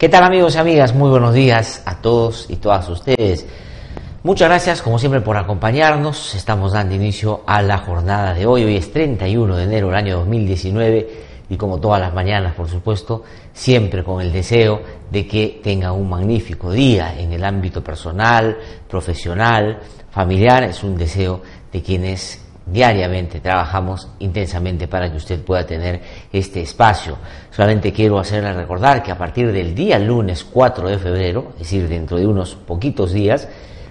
¿Qué tal amigos y amigas? Muy buenos días a todos y todas ustedes. Muchas gracias como siempre por acompañarnos. Estamos dando inicio a la jornada de hoy. Hoy es 31 de enero del año 2019 y como todas las mañanas, por supuesto, siempre con el deseo de que tenga un magnífico día en el ámbito personal, profesional, familiar. Es un deseo de quienes diariamente trabajamos intensamente para que usted pueda tener este espacio. Solamente quiero hacerle recordar que a partir del día lunes 4 de febrero, es decir, dentro de unos poquitos días,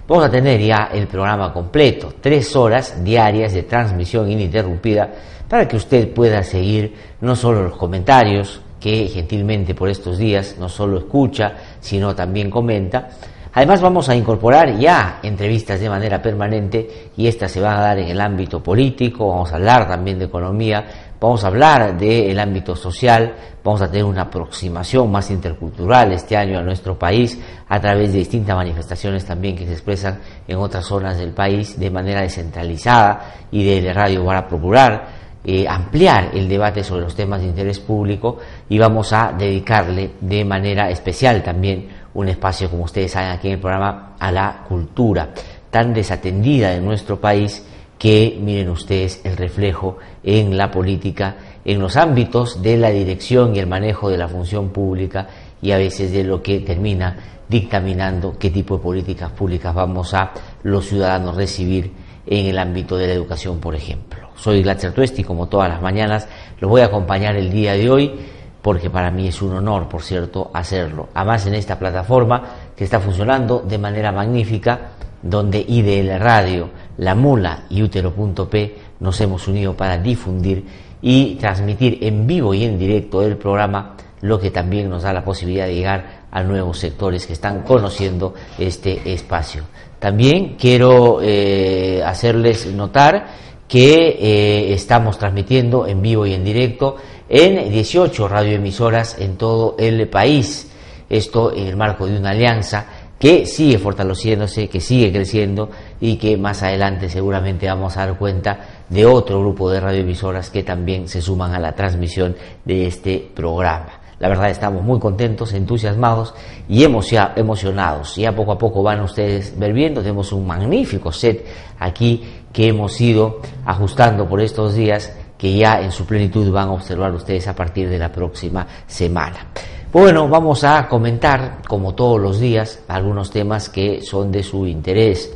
vamos a tener ya el programa completo, tres horas diarias de transmisión ininterrumpida para que usted pueda seguir no solo los comentarios que gentilmente por estos días no solo escucha, sino también comenta, Además vamos a incorporar ya entrevistas de manera permanente y estas se van a dar en el ámbito político, vamos a hablar también de economía, vamos a hablar del ámbito social, vamos a tener una aproximación más intercultural este año a nuestro país a través de distintas manifestaciones también que se expresan en otras zonas del país de manera descentralizada y de radio para procurar eh, ampliar el debate sobre los temas de interés público y vamos a dedicarle de manera especial también un espacio, como ustedes saben aquí en el programa, a la cultura, tan desatendida en nuestro país que miren ustedes el reflejo en la política, en los ámbitos de la dirección y el manejo de la función pública y a veces de lo que termina dictaminando qué tipo de políticas públicas vamos a los ciudadanos recibir en el ámbito de la educación, por ejemplo. Soy Glatzer Tuesti, como todas las mañanas, los voy a acompañar el día de hoy porque para mí es un honor, por cierto, hacerlo. Además, en esta plataforma que está funcionando de manera magnífica, donde IDL Radio, La Mula y Útero.p nos hemos unido para difundir y transmitir en vivo y en directo el programa, lo que también nos da la posibilidad de llegar a nuevos sectores que están conociendo este espacio. También quiero eh, hacerles notar que eh, estamos transmitiendo en vivo y en directo en 18 radioemisoras en todo el país. Esto en el marco de una alianza que sigue fortaleciéndose, que sigue creciendo y que más adelante seguramente vamos a dar cuenta de otro grupo de radioemisoras que también se suman a la transmisión de este programa. La verdad estamos muy contentos, entusiasmados y emocionados. Ya poco a poco van ustedes ver viendo, tenemos un magnífico set aquí que hemos ido ajustando por estos días que ya en su plenitud van a observar ustedes a partir de la próxima semana. Bueno, vamos a comentar, como todos los días, algunos temas que son de su interés.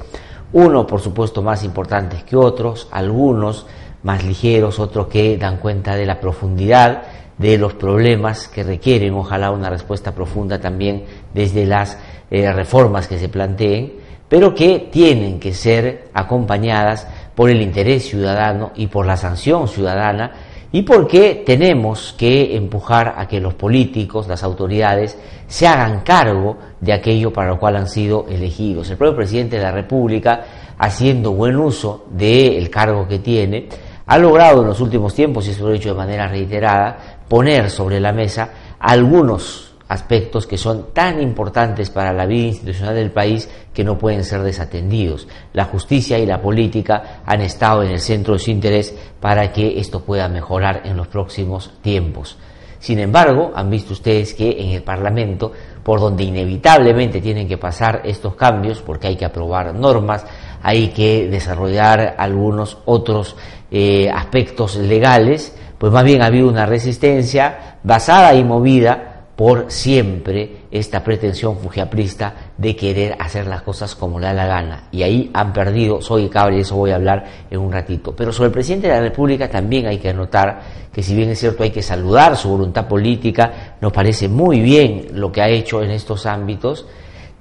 Uno, por supuesto, más importantes que otros, algunos más ligeros, otros que dan cuenta de la profundidad de los problemas que requieren, ojalá, una respuesta profunda también desde las eh, reformas que se planteen, pero que tienen que ser acompañadas por el interés ciudadano y por la sanción ciudadana y porque tenemos que empujar a que los políticos, las autoridades, se hagan cargo de aquello para lo cual han sido elegidos. El propio presidente de la República, haciendo buen uso del cargo que tiene, ha logrado en los últimos tiempos, y eso lo he dicho de manera reiterada, poner sobre la mesa algunos aspectos que son tan importantes para la vida institucional del país que no pueden ser desatendidos. La justicia y la política han estado en el centro de su interés para que esto pueda mejorar en los próximos tiempos. Sin embargo, han visto ustedes que en el Parlamento, por donde inevitablemente tienen que pasar estos cambios, porque hay que aprobar normas, hay que desarrollar algunos otros eh, aspectos legales, pues más bien ha habido una resistencia basada y movida por siempre esta pretensión fujiaprista de querer hacer las cosas como le da la gana. Y ahí han perdido, soy cabra y eso voy a hablar en un ratito. Pero sobre el presidente de la República también hay que anotar que si bien es cierto hay que saludar su voluntad política, nos parece muy bien lo que ha hecho en estos ámbitos,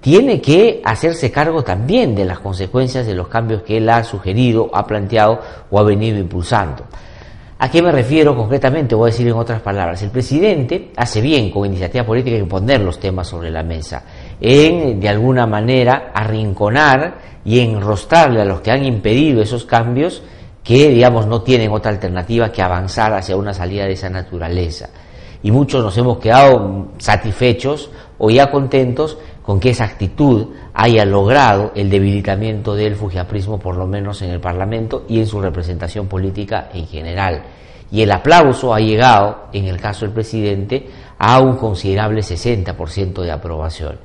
tiene que hacerse cargo también de las consecuencias de los cambios que él ha sugerido, ha planteado o ha venido impulsando. ¿A qué me refiero concretamente? Voy a decir en otras palabras. El presidente hace bien con iniciativa política en poner los temas sobre la mesa, en de alguna manera arrinconar y enrostrarle a los que han impedido esos cambios que, digamos, no tienen otra alternativa que avanzar hacia una salida de esa naturaleza. Y muchos nos hemos quedado satisfechos o ya contentos con que esa actitud haya logrado el debilitamiento del fujiaprismo, por lo menos en el Parlamento y en su representación política en general. Y el aplauso ha llegado, en el caso del presidente, a un considerable 60% de aprobación.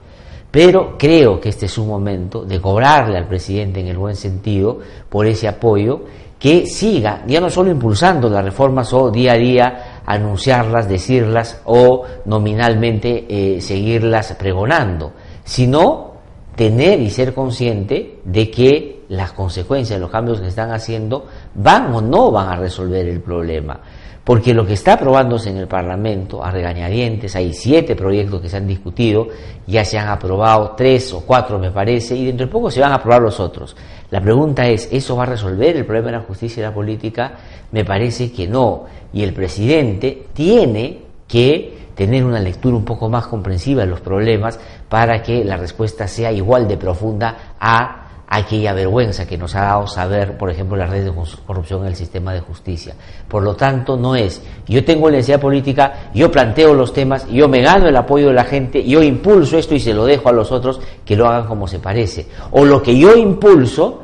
Pero creo que este es un momento de cobrarle al presidente en el buen sentido por ese apoyo, que siga, ya no solo impulsando las reformas o día a día anunciarlas, decirlas o nominalmente eh, seguirlas pregonando, sino tener y ser consciente de que las consecuencias de los cambios que están haciendo van o no van a resolver el problema. Porque lo que está aprobándose en el Parlamento, a regañadientes, hay siete proyectos que se han discutido, ya se han aprobado tres o cuatro, me parece, y dentro de poco se van a aprobar los otros. La pregunta es, ¿eso va a resolver el problema de la justicia y la política? Me parece que no. Y el presidente tiene que tener una lectura un poco más comprensiva de los problemas para que la respuesta sea igual de profunda a aquella vergüenza que nos ha dado saber, por ejemplo, las redes de corrupción en el sistema de justicia. Por lo tanto, no es yo tengo la necesidad política, yo planteo los temas, yo me gano el apoyo de la gente, yo impulso esto y se lo dejo a los otros que lo hagan como se parece. O lo que yo impulso,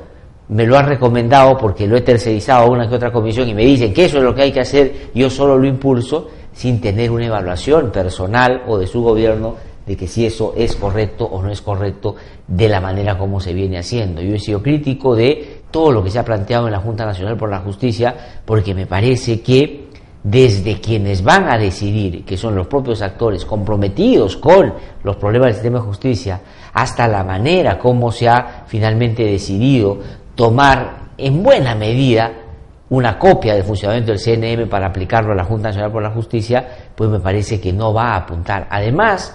me lo han recomendado porque lo he tercerizado a una que otra comisión y me dicen que eso es lo que hay que hacer, yo solo lo impulso sin tener una evaluación personal o de su gobierno de que si eso es correcto o no es correcto de la manera como se viene haciendo. Yo he sido crítico de todo lo que se ha planteado en la Junta Nacional por la Justicia porque me parece que desde quienes van a decidir, que son los propios actores comprometidos con los problemas del sistema de justicia, hasta la manera como se ha finalmente decidido tomar en buena medida una copia del funcionamiento del CNM para aplicarlo a la Junta Nacional por la Justicia, pues me parece que no va a apuntar. Además,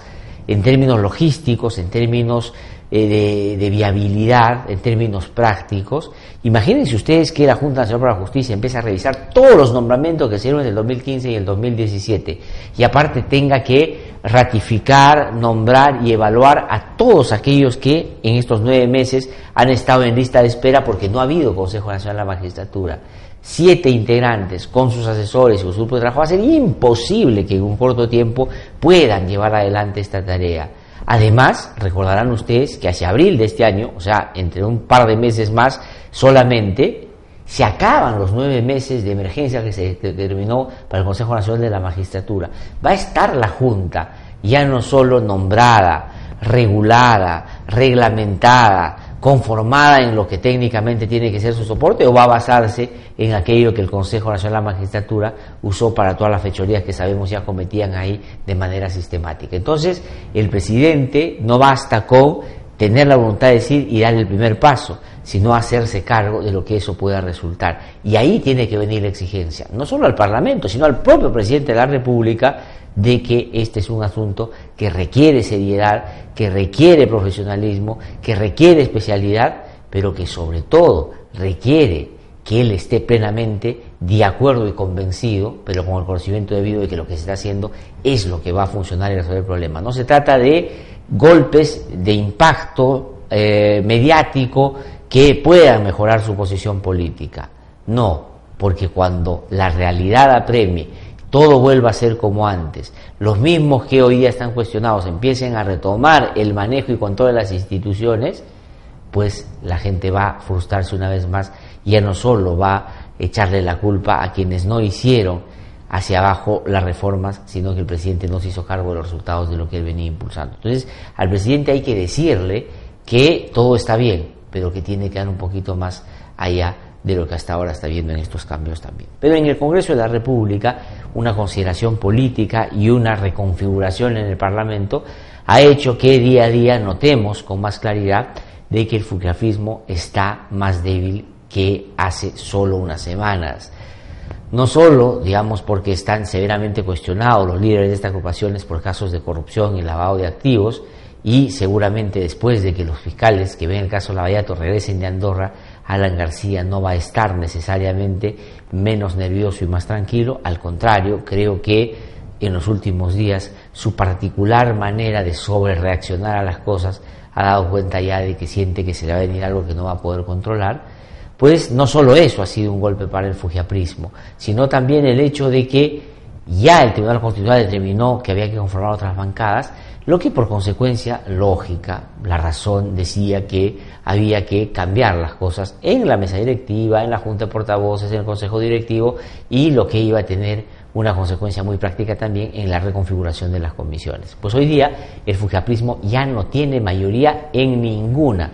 en términos logísticos, en términos eh, de, viabilidad, en términos prácticos. Imagínense ustedes que la Junta Nacional para la Justicia empieza a revisar todos los nombramientos que se dieron en el 2015 y el 2017 y aparte tenga que ratificar, nombrar y evaluar a todos aquellos que en estos nueve meses han estado en lista de espera porque no ha habido Consejo Nacional de la Magistratura siete integrantes con sus asesores y su grupo de trabajo, va imposible que en un corto tiempo puedan llevar adelante esta tarea. Además, recordarán ustedes que hacia abril de este año, o sea, entre un par de meses más solamente, se acaban los nueve meses de emergencia que se determinó para el Consejo Nacional de la Magistratura. Va a estar la Junta ya no solo nombrada, regulada, reglamentada, conformada en lo que técnicamente tiene que ser su soporte o va a basarse en aquello que el Consejo Nacional de la Magistratura usó para todas las fechorías que sabemos ya cometían ahí de manera sistemática. Entonces, el presidente no basta con tener la voluntad de decir y dar el primer paso, sino hacerse cargo de lo que eso pueda resultar. Y ahí tiene que venir la exigencia, no solo al Parlamento, sino al propio presidente de la República, de que este es un asunto que requiere seriedad, que requiere profesionalismo, que requiere especialidad, pero que sobre todo requiere que él esté plenamente de acuerdo y convencido, pero con el conocimiento debido de que lo que se está haciendo es lo que va a funcionar y resolver el problema. No se trata de golpes de impacto eh, mediático que puedan mejorar su posición política. No, porque cuando la realidad apremie todo vuelva a ser como antes, los mismos que hoy día están cuestionados empiecen a retomar el manejo y control de las instituciones, pues la gente va a frustrarse una vez más y ya no solo va a echarle la culpa a quienes no hicieron hacia abajo las reformas, sino que el presidente no se hizo cargo de los resultados de lo que él venía impulsando. Entonces, al presidente hay que decirle que todo está bien, pero que tiene que dar un poquito más allá de lo que hasta ahora está viendo en estos cambios también. Pero en el Congreso de la República, una consideración política y una reconfiguración en el Parlamento ha hecho que día a día notemos con más claridad de que el fucrafismo está más débil que hace solo unas semanas. No solo, digamos, porque están severamente cuestionados los líderes de estas agrupaciones por casos de corrupción y lavado de activos, y seguramente después de que los fiscales que ven el caso Lavallato regresen de Andorra, Alan García no va a estar necesariamente menos nervioso y más tranquilo, al contrario, creo que en los últimos días su particular manera de sobrereaccionar a las cosas ha dado cuenta ya de que siente que se le va a venir algo que no va a poder controlar, pues no solo eso ha sido un golpe para el fujiaprismo, sino también el hecho de que ya el Tribunal Constitucional determinó que había que conformar otras bancadas, lo que por consecuencia lógica, la razón decía que había que cambiar las cosas en la mesa directiva, en la Junta de Portavoces, en el Consejo Directivo y lo que iba a tener una consecuencia muy práctica también en la reconfiguración de las comisiones. Pues hoy día el fujaprismo ya no tiene mayoría en ninguna.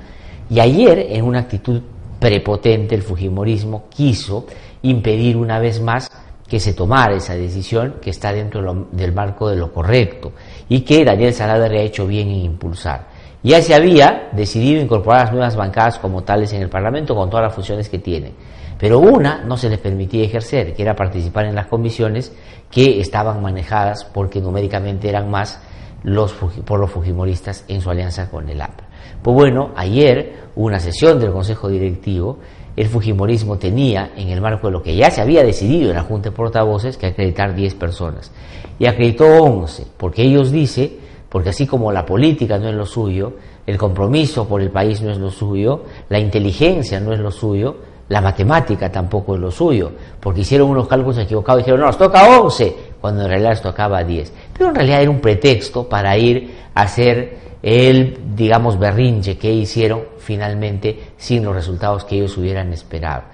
Y ayer, en una actitud prepotente, el fujimorismo quiso impedir una vez más que se tomara esa decisión que está dentro del marco de lo correcto y que Daniel Salaverry ha hecho bien en impulsar. Ya se había decidido incorporar las nuevas bancadas como tales en el Parlamento con todas las funciones que tienen, pero una no se les permitía ejercer, que era participar en las comisiones que estaban manejadas porque numéricamente eran más los, por los fujimoristas en su alianza con el APRA. Pues bueno, ayer una sesión del Consejo Directivo el Fujimorismo tenía, en el marco de lo que ya se había decidido en la Junta de Portavoces, que acreditar 10 personas. Y acreditó 11, porque ellos dicen, porque así como la política no es lo suyo, el compromiso por el país no es lo suyo, la inteligencia no es lo suyo, la matemática tampoco es lo suyo, porque hicieron unos cálculos equivocados y dijeron, no, nos toca 11, cuando en realidad les tocaba 10. Pero en realidad era un pretexto para ir a hacer el, digamos, berrinche que hicieron finalmente sin los resultados que ellos hubieran esperado.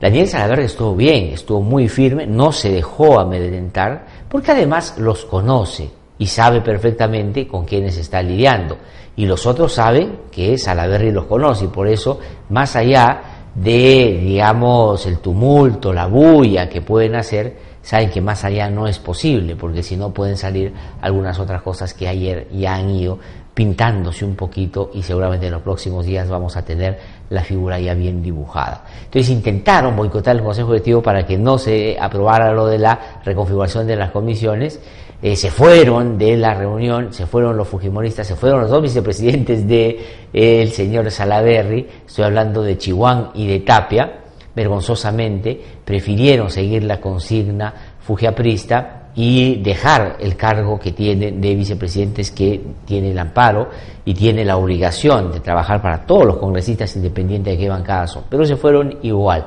Daniel Salaverry estuvo bien, estuvo muy firme, no se dejó amedrentar, porque además los conoce y sabe perfectamente con quiénes está lidiando. Y los otros saben que Salaverry los conoce y por eso, más allá de, digamos, el tumulto, la bulla que pueden hacer, saben que más allá no es posible, porque si no pueden salir algunas otras cosas que ayer ya han ido pintándose un poquito y seguramente en los próximos días vamos a tener la figura ya bien dibujada. Entonces intentaron boicotar el Consejo Directivo para que no se aprobara lo de la reconfiguración de las comisiones, eh, se fueron de la reunión, se fueron los fujimoristas, se fueron los dos vicepresidentes del de, el señor Salaverry, estoy hablando de Chihuahua y de Tapia, vergonzosamente prefirieron seguir la consigna fujiaprista y dejar el cargo que tiene de vicepresidentes que tiene el amparo y tiene la obligación de trabajar para todos los congresistas independientes de qué bancada son, pero se fueron igual.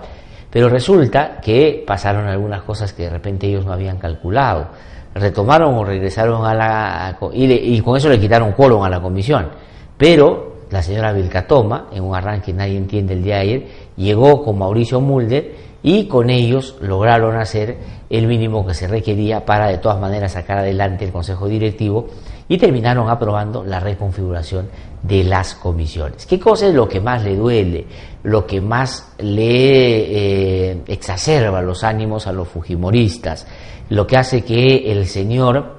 Pero resulta que pasaron algunas cosas que de repente ellos no habían calculado. Retomaron o regresaron a la... y, con eso le quitaron quórum a la comisión. Pero la señora Vilcatoma, en un arranque nadie entiende el día de ayer, llegó con Mauricio Mulder y con ellos lograron hacer el mínimo que se requería para de todas maneras sacar adelante el Consejo Directivo y terminaron aprobando la reconfiguración de las comisiones. ¿Qué cosa es lo que más le duele, lo que más le eh, exacerba los ánimos a los fujimoristas, lo que hace que el señor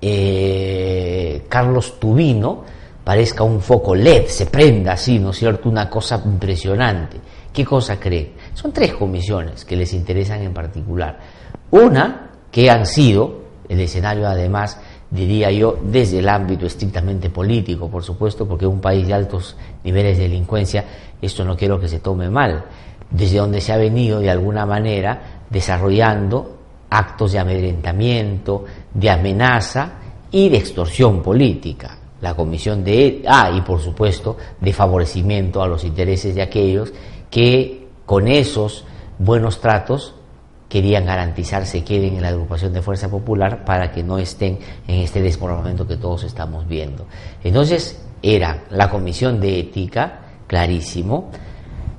eh, Carlos Tubino, parezca un foco LED, se prenda así, ¿no es cierto? Una cosa impresionante. ¿Qué cosa cree? Son tres comisiones que les interesan en particular. Una, que han sido el escenario además, diría yo, desde el ámbito estrictamente político, por supuesto, porque un país de altos niveles de delincuencia, esto no quiero que se tome mal, desde donde se ha venido de alguna manera desarrollando actos de amedrentamiento, de amenaza y de extorsión política la comisión de, ah, y por supuesto, de favorecimiento a los intereses de aquellos que con esos buenos tratos querían garantizar se queden en la agrupación de Fuerza Popular para que no estén en este desmoronamiento que todos estamos viendo. Entonces, era la comisión de ética, clarísimo,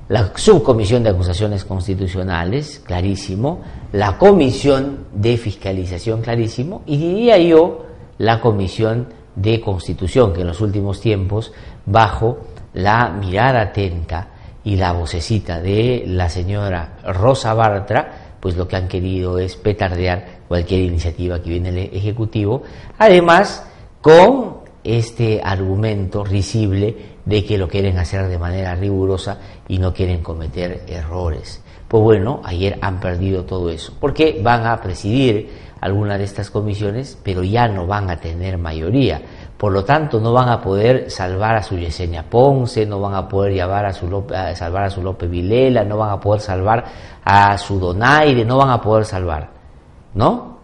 la subcomisión de acusaciones constitucionales, clarísimo, la comisión de fiscalización, clarísimo, y diría yo, la comisión de constitución que en los últimos tiempos, bajo la mirada atenta y la vocecita de la señora Rosa Bartra, pues lo que han querido es petardear cualquier iniciativa que viene del Ejecutivo, además con este argumento risible de que lo quieren hacer de manera rigurosa y no quieren cometer errores. Pues bueno, ayer han perdido todo eso, porque van a presidir alguna de estas comisiones, pero ya no van a tener mayoría, Por lo tanto, no van a poder salvar a su Yesenia Ponce, no van a poder llevar a su salvar a su López Vilela, no van a poder salvar a su Donaire, no van a poder salvar, ¿no?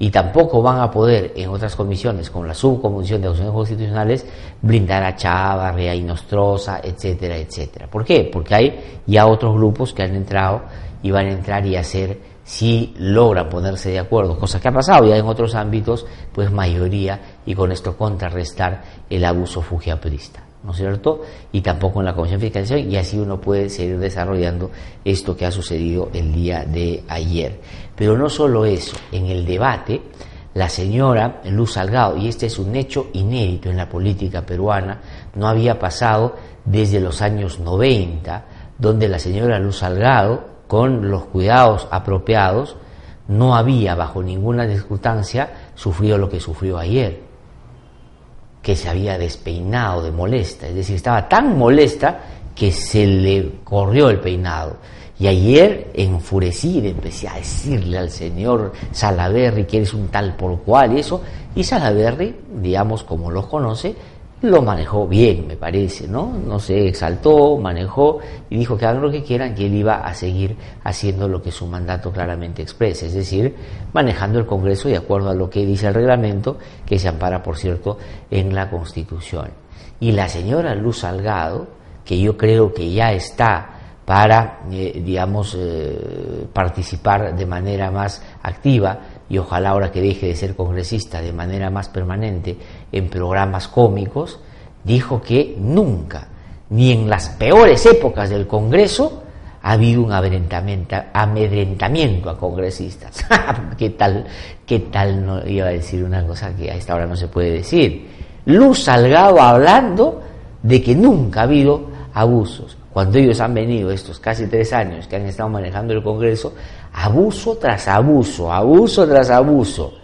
Y tampoco van a poder en otras comisiones, como la subcomisión de acciones constitucionales, blindar a Chávarri, a Inostroza, etcétera, etcétera. ¿Por qué? Porque hay ya otros grupos que han entrado y van a entrar y hacer si logran ponerse de acuerdo, cosa que ha pasado ya en otros ámbitos, pues mayoría y con esto contrarrestar el abuso fujiaprista, ¿no es cierto? Y tampoco en la Comisión de Fiscalización y así uno puede seguir desarrollando esto que ha sucedido el día de ayer. Pero no solo eso, en el debate, la señora Luz Salgado, y este es un hecho inédito en la política peruana, no había pasado desde los años 90, donde la señora Luz Salgado con los cuidados apropiados, no había bajo ninguna circunstancia sufrido lo que sufrió ayer, que se había despeinado de molesta, es decir, estaba tan molesta que se le corrió el peinado. Y ayer, enfurecida, empecé a decirle al señor Salaberry que eres un tal por cual y eso, y Salaberry, digamos como los conoce, lo manejó bien, me parece, ¿no? No se exaltó, manejó y dijo que hagan lo que quieran, que él iba a seguir haciendo lo que su mandato claramente expresa, es decir, manejando el Congreso de acuerdo a lo que dice el reglamento, que se ampara, por cierto, en la Constitución. Y la señora Luz Salgado, que yo creo que ya está para, eh, digamos, eh, participar de manera más activa, y ojalá ahora que deje de ser congresista de manera más permanente en programas cómicos, dijo que nunca, ni en las peores épocas del Congreso, ha habido un amedrentamiento a congresistas. ¿Qué tal, qué tal no iba a decir una cosa que a esta hora no se puede decir? Luz Salgado hablando de que nunca ha habido abusos. Cuando ellos han venido estos casi tres años que han estado manejando el Congreso, abuso tras abuso, abuso tras abuso.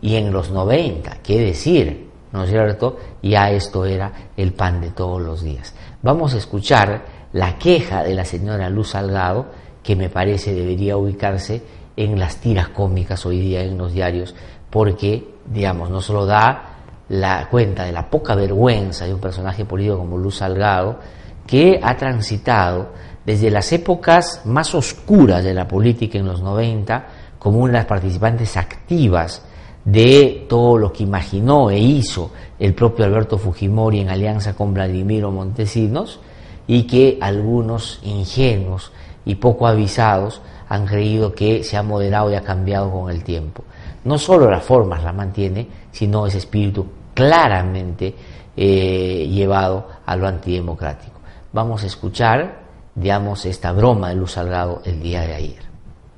Y en los 90, qué decir, ¿no es cierto? Ya esto era el pan de todos los días. Vamos a escuchar la queja de la señora Luz Salgado, que me parece debería ubicarse en las tiras cómicas hoy día en los diarios, porque, digamos, no solo da la cuenta de la poca vergüenza de un personaje político como Luz Salgado, que ha transitado desde las épocas más oscuras de la política en los 90 como una de las participantes activas de todo lo que imaginó e hizo el propio Alberto Fujimori en alianza con Vladimiro Montesinos y que algunos ingenuos y poco avisados han creído que se ha moderado y ha cambiado con el tiempo. No solo las formas la mantiene, sino ese espíritu claramente eh, llevado a lo antidemocrático. Vamos a escuchar digamos, esta broma de Luz Salgado el día de ayer.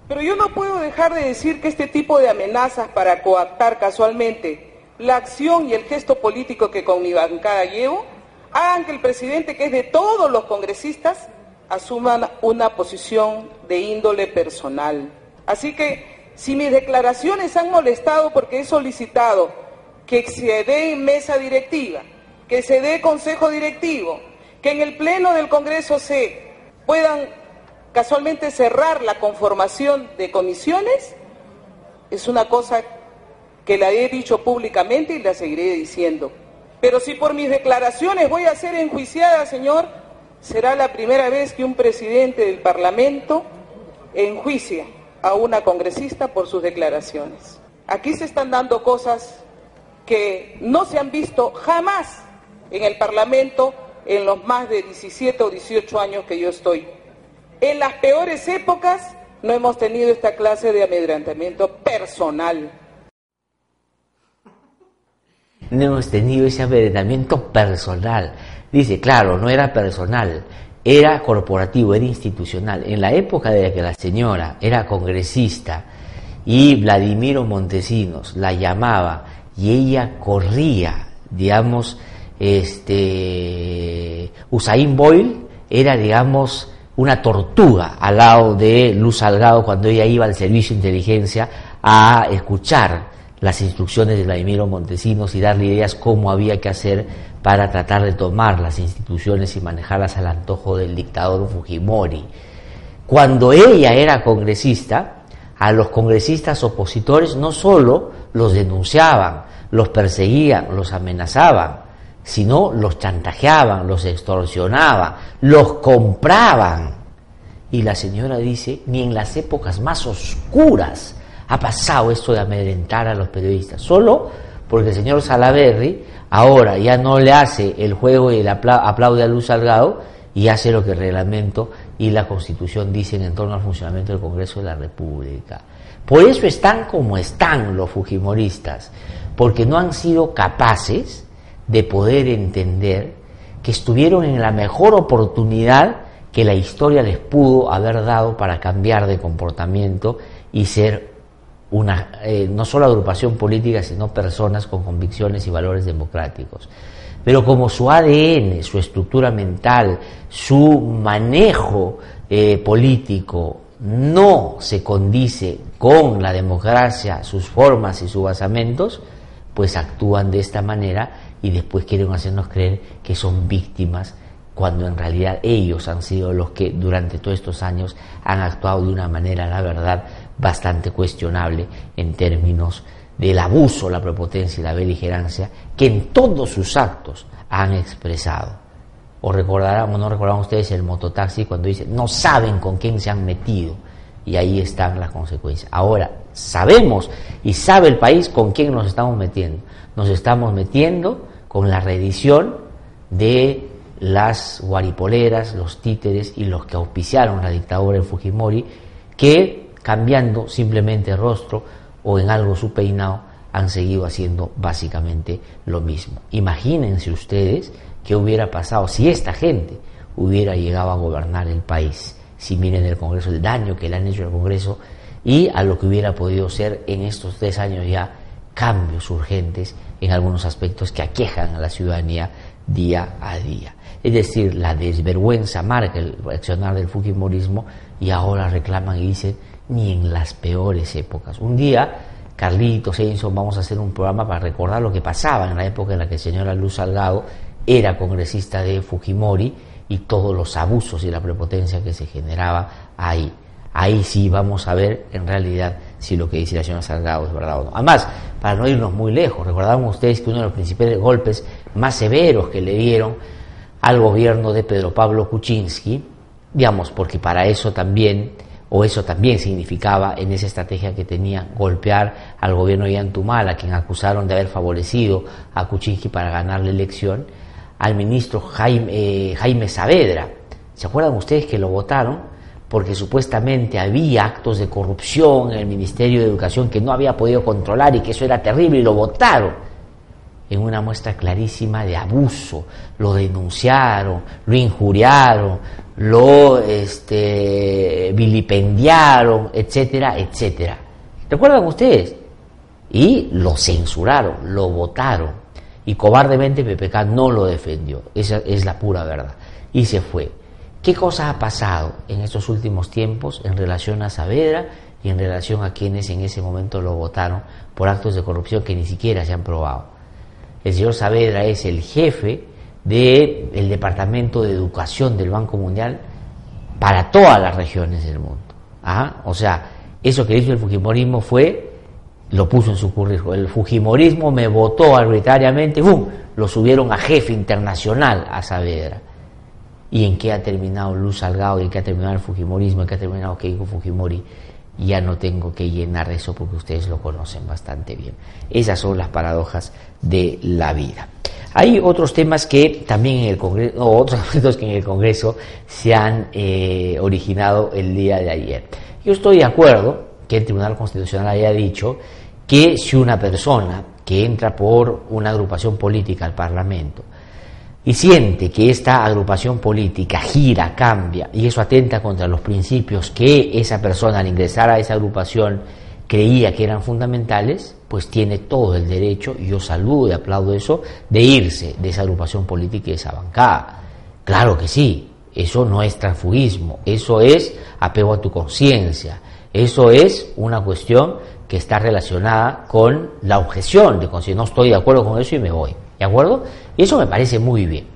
Pero yo no puedo dejar de decir que este tipo de amenazas para coactar casualmente la acción y el gesto político que con mi bancada llevo hagan que el presidente, que es de todos los congresistas, asuman una posición de índole personal. Así que si mis declaraciones han molestado porque he solicitado que se dé mesa directiva, que se dé consejo directivo, que en el Pleno del Congreso se puedan casualmente cerrar la conformación de comisiones, es una cosa que la he dicho públicamente y la seguiré diciendo. Pero si por mis declaraciones voy a ser enjuiciada, señor, será la primera vez que un presidente del Parlamento enjuicia a una congresista por sus declaraciones. Aquí se están dando cosas que no se han visto jamás en el Parlamento en los más de 17 o 18 años que yo estoy. En las peores épocas no hemos tenido esta clase de amedrentamiento personal. No hemos tenido ese amedrentamiento personal. Dice, claro, no era personal, era corporativo, era institucional. En la época de que la señora era congresista y Vladimiro Montesinos la llamaba y ella corría, digamos, este, Usain Boyle era, digamos, una tortuga al lado de Luz Salgado cuando ella iba al servicio de inteligencia a escuchar las instrucciones de Vladimiro Montesinos y darle ideas cómo había que hacer para tratar de tomar las instituciones y manejarlas al antojo del dictador Fujimori. Cuando ella era congresista, a los congresistas opositores no solo los denunciaban, los perseguían, los amenazaban, sino los chantajeaban, los extorsionaban, los compraban. Y la señora dice, ni en las épocas más oscuras ha pasado esto de amedrentar a los periodistas, solo porque el señor Salaberry ahora ya no le hace el juego y el aplaude a Luz Salgado y hace lo que el reglamento y la constitución dicen en torno al funcionamiento del Congreso de la República. Por eso están como están los fujimoristas, porque no han sido capaces de poder entender que estuvieron en la mejor oportunidad que la historia les pudo haber dado para cambiar de comportamiento y ser una, eh, no solo agrupación política, sino personas con convicciones y valores democráticos. Pero como su ADN, su estructura mental, su manejo eh, político no se condice con la democracia, sus formas y sus basamentos, pues actúan de esta manera y después quieren hacernos creer que son víctimas cuando en realidad ellos han sido los que durante todos estos años han actuado de una manera, la verdad, bastante cuestionable en términos del abuso, la prepotencia y la beligerancia que en todos sus actos han expresado. O recordarán o no recordarán ustedes el mototaxi cuando dice no saben con quién se han metido y ahí están las consecuencias. Ahora, sabemos y sabe el país con quién nos estamos metiendo. Nos estamos metiendo con la reedición de las guaripoleras, los títeres y los que auspiciaron la dictadura en Fujimori, que cambiando simplemente el rostro o en algo su peinado, han seguido haciendo básicamente lo mismo. Imagínense ustedes qué hubiera pasado si esta gente hubiera llegado a gobernar el país, si miren el Congreso, el daño que le han hecho al Congreso y a lo que hubiera podido ser en estos tres años ya cambios urgentes en algunos aspectos que aquejan a la ciudadanía día a día. Es decir, la desvergüenza marca el accionar del Fujimorismo y ahora reclaman y dicen ni en las peores épocas. Un día, Carlitos, Enzo, vamos a hacer un programa para recordar lo que pasaba en la época en la que el señora Luz Salgado era congresista de Fujimori y todos los abusos y la prepotencia que se generaba ahí. Ahí sí vamos a ver en realidad si lo que dice la señora Salgado es verdad o no. Además, para no irnos muy lejos, recordaban ustedes que uno de los principales golpes más severos que le dieron al gobierno de Pedro Pablo Kuczynski, digamos, porque para eso también o eso también significaba en esa estrategia que tenía golpear al gobierno de Yantumal, a quien acusaron de haber favorecido a Kuczynski para ganar la elección, al ministro Jaime, eh, Jaime Saavedra. ¿Se acuerdan ustedes que lo votaron? Porque supuestamente había actos de corrupción en el Ministerio de Educación que no había podido controlar y que eso era terrible y lo votaron en una muestra clarísima de abuso. Lo denunciaron, lo injuriaron, lo este, vilipendiaron, etcétera, etcétera. ¿Recuerdan ustedes? Y lo censuraron, lo votaron. Y cobardemente PPK no lo defendió. Esa es la pura verdad. Y se fue. ¿Qué cosa ha pasado en estos últimos tiempos en relación a Saavedra y en relación a quienes en ese momento lo votaron por actos de corrupción que ni siquiera se han probado? El señor Saavedra es el jefe del Departamento de Educación del Banco Mundial para todas las regiones del mundo. ¿Ah? O sea, eso que hizo el Fujimorismo fue, lo puso en su currículum, el Fujimorismo me votó arbitrariamente, ¡bum! lo subieron a jefe internacional a Saavedra. ¿Y en qué ha terminado Luz Salgado? ¿Y en qué ha terminado el Fujimorismo? ¿En qué ha terminado Keiko Fujimori? Ya no tengo que llenar eso porque ustedes lo conocen bastante bien. Esas son las paradojas de la vida. Hay otros temas que también en el Congreso, otros aspectos que en el Congreso se han eh, originado el día de ayer. Yo estoy de acuerdo que el Tribunal Constitucional haya dicho que si una persona que entra por una agrupación política al Parlamento y siente que esta agrupación política gira, cambia y eso atenta contra los principios que esa persona al ingresar a esa agrupación creía que eran fundamentales, pues tiene todo el derecho, y yo saludo y aplaudo eso, de irse de esa agrupación política y esa bancada. Claro que sí, eso no es transfugismo, eso es apego a tu conciencia, eso es una cuestión que está relacionada con la objeción de si no estoy de acuerdo con eso y me voy. ¿De acuerdo? Y eso me parece muy bien.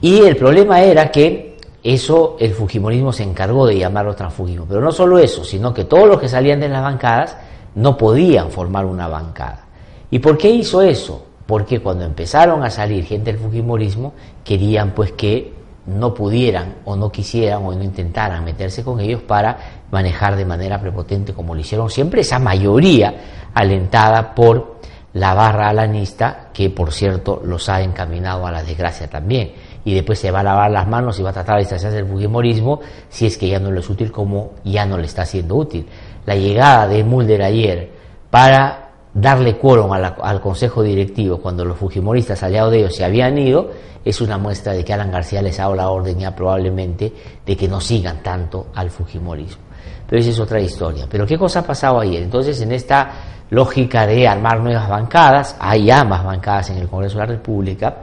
Y el problema era que eso el Fujimorismo se encargó de llamarlo transfugismo. Pero no solo eso, sino que todos los que salían de las bancadas no podían formar una bancada. ¿Y por qué hizo eso? Porque cuando empezaron a salir gente del Fujimorismo, querían pues que no pudieran o no quisieran o no intentaran meterse con ellos para manejar de manera prepotente como lo hicieron siempre esa mayoría alentada por la barra alanista que por cierto los ha encaminado a la desgracia también y después se va a lavar las manos y va a tratar de distanciarse del fujimorismo si es que ya no le es útil como ya no le está siendo útil. La llegada de Mulder ayer para darle quórum al consejo directivo cuando los fujimoristas aliados de ellos se habían ido es una muestra de que Alan García les ha dado la orden ya probablemente de que no sigan tanto al fujimorismo. Pero esa es otra historia. Pero ¿qué cosa ha pasado ayer? Entonces en esta lógica de armar nuevas bancadas, hay ambas bancadas en el Congreso de la República,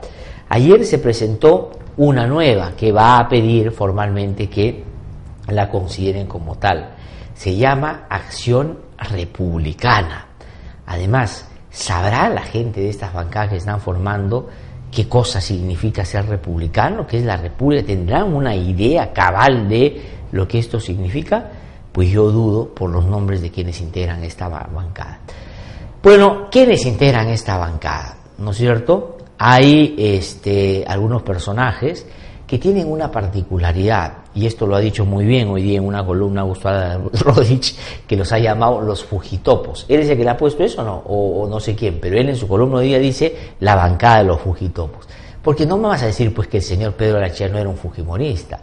ayer se presentó una nueva que va a pedir formalmente que la consideren como tal. Se llama Acción Republicana. Además, ¿sabrá la gente de estas bancadas que están formando qué cosa significa ser republicano? ¿Qué es la república? ¿Tendrán una idea cabal de lo que esto significa? Pues yo dudo por los nombres de quienes integran esta bancada. Bueno, ¿quiénes integran esta bancada? ¿No es cierto? Hay este, algunos personajes que tienen una particularidad, y esto lo ha dicho muy bien hoy día en una columna Gustavo Rodich, que los ha llamado los fujitopos. ¿Él es el que le ha puesto eso no? O, no sé quién, pero él en su columna hoy día dice la bancada de los fujitopos. Porque no me vas a decir pues que el señor Pedro Lachea no era un fujimorista.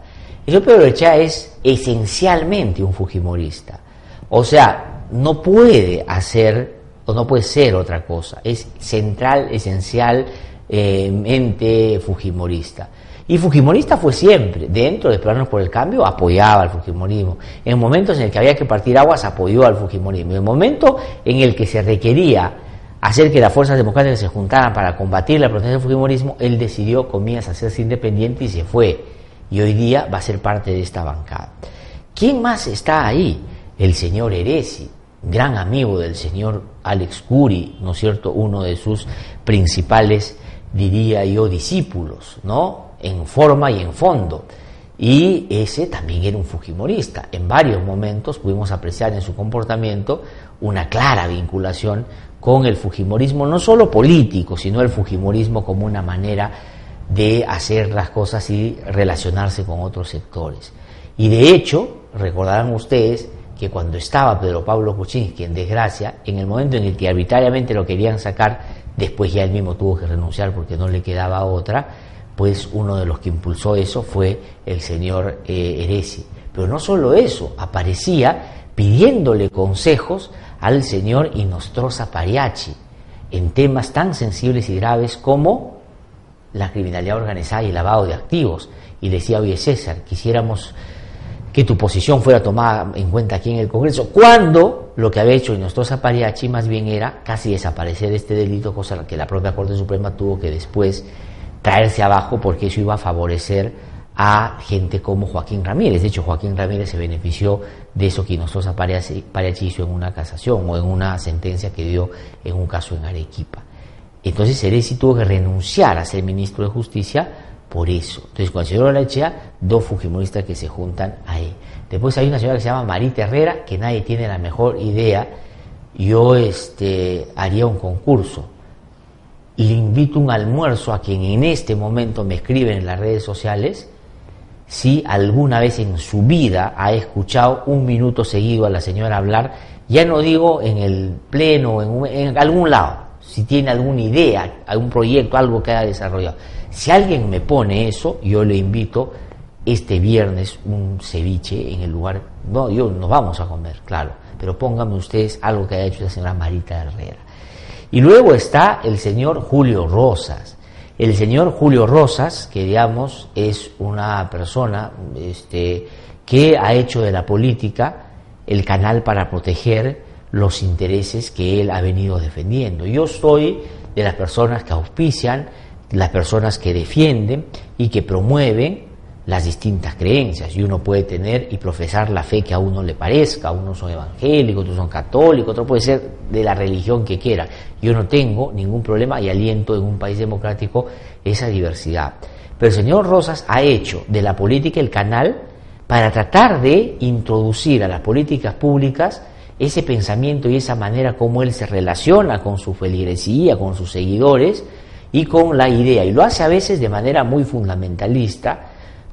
El Pedro Lachea es esencialmente un fujimorista. O sea, no puede hacer o no puede ser otra cosa. Es central, esencialmente fujimorista. Y Fujimorista fue siempre, dentro de Planos por el Cambio, apoyaba al Fujimorismo. En momentos en el que había que partir aguas, apoyó al Fujimorismo. En el momento en el que se requería hacer que las fuerzas democráticas se juntaran para combatir la protesta del Fujimorismo, él decidió, comillas, hacerse independiente y se fue. Y hoy día va a ser parte de esta bancada. ¿Quién más está ahí? El señor Eresi, gran amigo del señor Alex Curi, ¿no es cierto? Uno de sus principales, diría yo, discípulos, ¿no? en forma y en fondo. Y ese también era un fujimorista. En varios momentos pudimos apreciar en su comportamiento una clara vinculación con el fujimorismo, no solo político, sino el fujimorismo como una manera de hacer las cosas y relacionarse con otros sectores. Y de hecho, recordarán ustedes que cuando estaba Pedro Pablo Kuczynski en desgracia, en el momento en el que arbitrariamente lo querían sacar, después ya él mismo tuvo que renunciar porque no le quedaba otra, pues uno de los que impulsó eso fue el señor eh, Eresi. Pero no solo eso, aparecía pidiéndole consejos al señor Inostroza Pariachi en temas tan sensibles y graves como la criminalidad organizada y el lavado de activos. Y decía, oye César, quisiéramos que tu posición fuera tomada en cuenta aquí en el Congreso, cuando lo que había hecho Inostroza Pariachi más bien era casi desaparecer este delito, cosa que la propia Corte Suprema tuvo que después traerse abajo porque eso iba a favorecer a gente como Joaquín Ramírez. De hecho, Joaquín Ramírez se benefició de eso que nosotros Pareachi hizo en una casación o en una sentencia que dio en un caso en Arequipa. Entonces Ceresi tuvo que renunciar a ser ministro de Justicia por eso. Entonces, con el señor Olachea, dos fujimoristas que se juntan ahí. Después hay una señora que se llama Marita Herrera, que nadie tiene la mejor idea. Yo este, haría un concurso le invito un almuerzo a quien en este momento me escribe en las redes sociales si alguna vez en su vida ha escuchado un minuto seguido a la señora hablar, ya no digo en el pleno, en, en algún lado, si tiene alguna idea, algún proyecto, algo que haya desarrollado. Si alguien me pone eso, yo le invito este viernes un ceviche en el lugar, no, yo nos vamos a comer, claro, pero pónganme ustedes algo que haya hecho la señora Marita Herrera. Y luego está el señor Julio Rosas. El señor Julio Rosas, que digamos es una persona este, que ha hecho de la política el canal para proteger los intereses que él ha venido defendiendo. Yo soy de las personas que auspician, las personas que defienden y que promueven las distintas creencias y uno puede tener y profesar la fe que a uno le parezca, unos son evangélicos, otros son católicos, otro puede ser de la religión que quiera. Yo no tengo ningún problema y aliento en un país democrático esa diversidad. Pero el señor Rosas ha hecho de la política el canal para tratar de introducir a las políticas públicas ese pensamiento y esa manera como él se relaciona con su feligresía, con sus seguidores y con la idea. Y lo hace a veces de manera muy fundamentalista,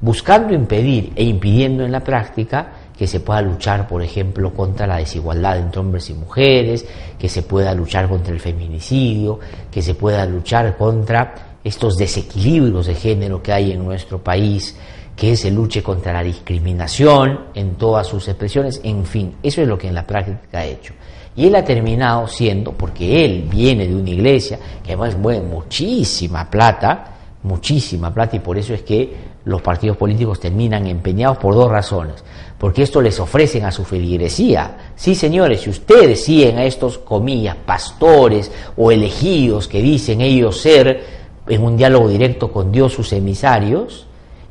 buscando impedir e impidiendo en la práctica que se pueda luchar, por ejemplo, contra la desigualdad entre hombres y mujeres, que se pueda luchar contra el feminicidio, que se pueda luchar contra estos desequilibrios de género que hay en nuestro país, que se luche contra la discriminación en todas sus expresiones, en fin, eso es lo que en la práctica ha hecho. Y él ha terminado siendo, porque él viene de una iglesia que además mueve muchísima plata, muchísima plata, y por eso es que los partidos políticos terminan empeñados por dos razones. Porque esto les ofrecen a su feligresía. Sí, señores, si ustedes siguen a estos, comillas, pastores o elegidos que dicen ellos ser en un diálogo directo con Dios sus emisarios,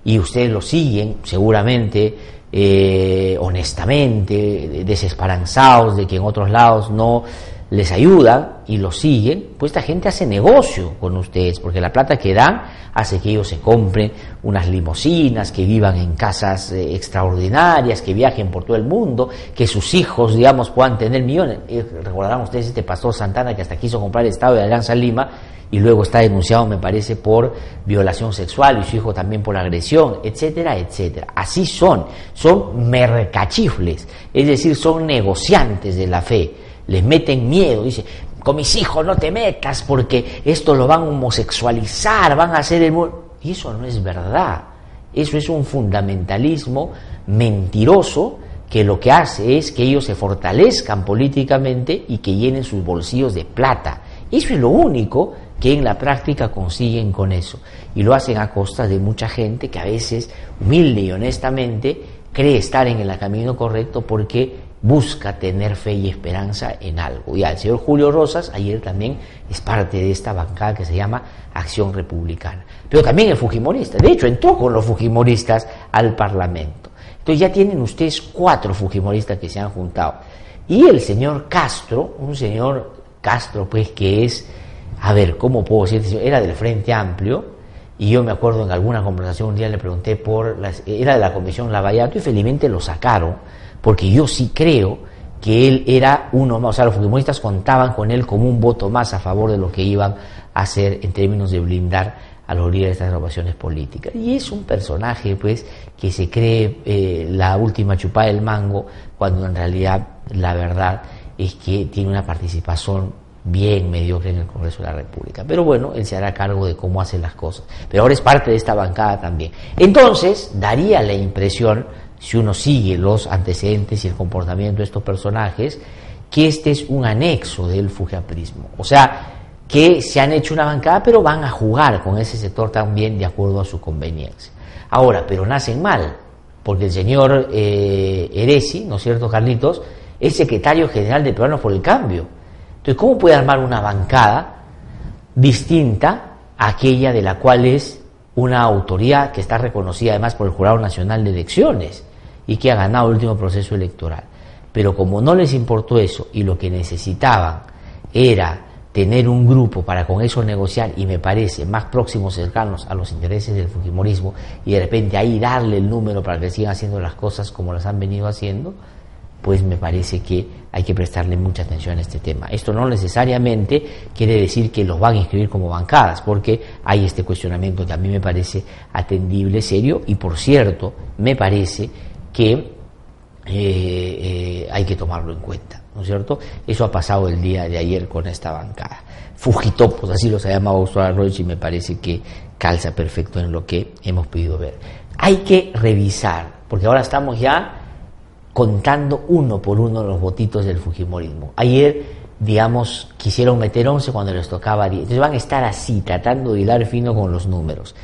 y ustedes lo siguen seguramente eh, honestamente, desesperanzados de que en otros lados no les ayudan y lo siguen, pues esta gente hace negocio con ustedes, porque la plata que dan hace que ellos se compren unas limosinas, que vivan en casas eh, extraordinarias, que viajen por todo el mundo, que sus hijos, digamos, puedan tener millones. Eh, recordarán ustedes este pastor Santana que hasta quiso comprar el estado de Alianza Lima y luego está denunciado, me parece, por violación sexual y su hijo también por agresión, etcétera, etcétera. Así son, son mercachifles, es decir, son negociantes de la fe, les meten miedo, dice, con mis hijos no te metas porque esto lo van a homosexualizar, van a hacer el... Y eso no es verdad, eso es un fundamentalismo mentiroso que lo que hace es que ellos se fortalezcan políticamente y que llenen sus bolsillos de plata. Eso es lo único que en la práctica consiguen con eso. Y lo hacen a costa de mucha gente que a veces, humilde y honestamente, cree estar en el camino correcto porque busca tener fe y esperanza en algo. Y el señor Julio Rosas ayer también es parte de esta bancada que se llama Acción Republicana. Pero también es fujimorista. De hecho, entró con los fujimoristas al Parlamento. Entonces ya tienen ustedes cuatro fujimoristas que se han juntado. Y el señor Castro, un señor Castro pues que es a ver, ¿cómo puedo decir? Era del Frente Amplio y yo me acuerdo en alguna conversación un día le pregunté por, las, era de la Comisión Lavallato y felizmente lo sacaron, porque yo sí creo que él era uno más, o sea, los futbolistas contaban con él como un voto más a favor de lo que iban a hacer en términos de blindar a los líderes de estas agrupaciones políticas. Y es un personaje, pues, que se cree eh, la última chupada del mango, cuando en realidad la verdad es que tiene una participación bien mediocre en el Congreso de la República. Pero bueno, él se hará cargo de cómo hacen las cosas. Pero ahora es parte de esta bancada también. Entonces, daría la impresión, si uno sigue los antecedentes y el comportamiento de estos personajes, que este es un anexo del fujiaprismo. O sea, que se han hecho una bancada, pero van a jugar con ese sector también de acuerdo a su conveniencia. Ahora, pero nacen mal, porque el señor eh, Eresi, ¿no es cierto, Carlitos?, es secretario general de Peruanos por el Cambio entonces, ¿cómo puede armar una bancada distinta a aquella de la cual es una autoridad que está reconocida además por el Jurado Nacional de Elecciones y que ha ganado el último proceso electoral? Pero como no les importó eso y lo que necesitaban era tener un grupo para con eso negociar y me parece más próximos, cercanos a los intereses del Fujimorismo y de repente ahí darle el número para que sigan haciendo las cosas como las han venido haciendo, pues me parece que hay que prestarle mucha atención a este tema. Esto no necesariamente quiere decir que los van a inscribir como bancadas, porque hay este cuestionamiento que a mí me parece atendible, serio, y por cierto, me parece que eh, eh, hay que tomarlo en cuenta, ¿no es cierto? Eso ha pasado el día de ayer con esta bancada. Fugitopos, así los ha llamado Gustavo Roche y me parece que calza perfecto en lo que hemos podido ver. Hay que revisar, porque ahora estamos ya contando uno por uno los votitos del Fujimorismo. Ayer, digamos, quisieron meter 11 cuando les tocaba 10. Entonces van a estar así, tratando de hilar fino con los números.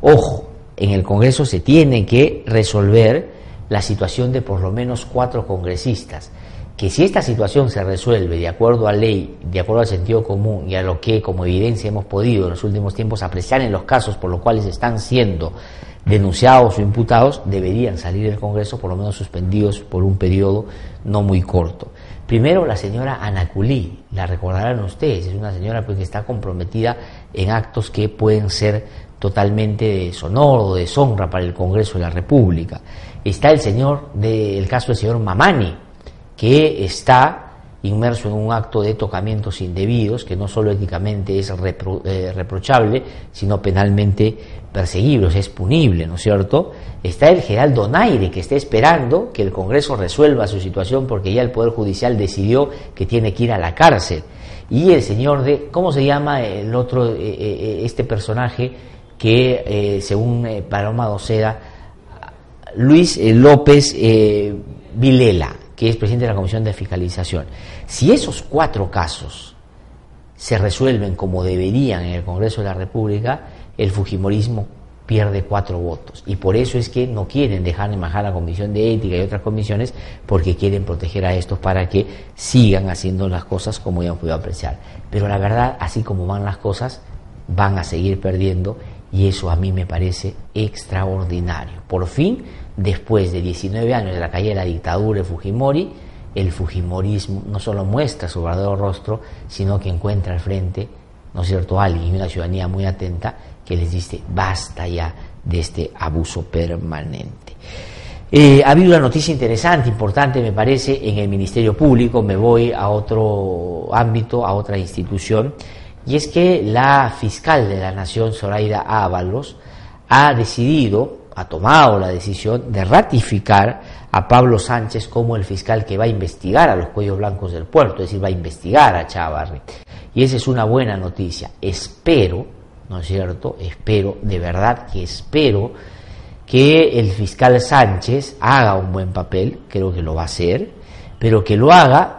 Ojo, en el Congreso se tiene que resolver la situación de por lo menos cuatro congresistas. Que si esta situación se resuelve de acuerdo a ley, de acuerdo al sentido común y a lo que como evidencia hemos podido en los últimos tiempos apreciar en los casos por los cuales están siendo denunciados o imputados deberían salir del Congreso, por lo menos suspendidos por un periodo no muy corto. Primero, la señora Anaculí, la recordarán ustedes, es una señora pues, que está comprometida en actos que pueden ser totalmente de deshonor o deshonra para el Congreso de la República. Está el señor del caso del señor Mamani, que está inmerso en un acto de tocamientos indebidos, que no solo éticamente es eh, reprochable, sino penalmente perseguible, o sea, es punible, ¿no es cierto? Está el general Donaire, que está esperando que el Congreso resuelva su situación porque ya el Poder Judicial decidió que tiene que ir a la cárcel. Y el señor de, ¿cómo se llama el otro, eh, eh, este personaje que, según Paloma Doceda, Luis López Vilela, que es presidente de la Comisión de Fiscalización. Si esos cuatro casos se resuelven como deberían en el Congreso de la República, el Fujimorismo pierde cuatro votos. Y por eso es que no quieren dejar de majar la Comisión de Ética y otras comisiones, porque quieren proteger a estos para que sigan haciendo las cosas como ya hemos podido apreciar. Pero la verdad, así como van las cosas, van a seguir perdiendo y eso a mí me parece extraordinario. Por fin después de 19 años de la caída de la dictadura de Fujimori, el Fujimorismo no solo muestra su verdadero rostro, sino que encuentra al frente, ¿no es cierto?, alguien y una ciudadanía muy atenta que les dice basta ya de este abuso permanente. Eh, ha habido una noticia interesante, importante, me parece, en el Ministerio Público, me voy a otro ámbito, a otra institución, y es que la fiscal de la Nación, Zoraida Ábalos, ha decidido ha tomado la decisión de ratificar a Pablo Sánchez como el fiscal que va a investigar a los cuellos blancos del puerto, es decir, va a investigar a Chávarri. Y esa es una buena noticia. Espero, ¿no es cierto? Espero, de verdad que espero que el fiscal Sánchez haga un buen papel, creo que lo va a hacer, pero que lo haga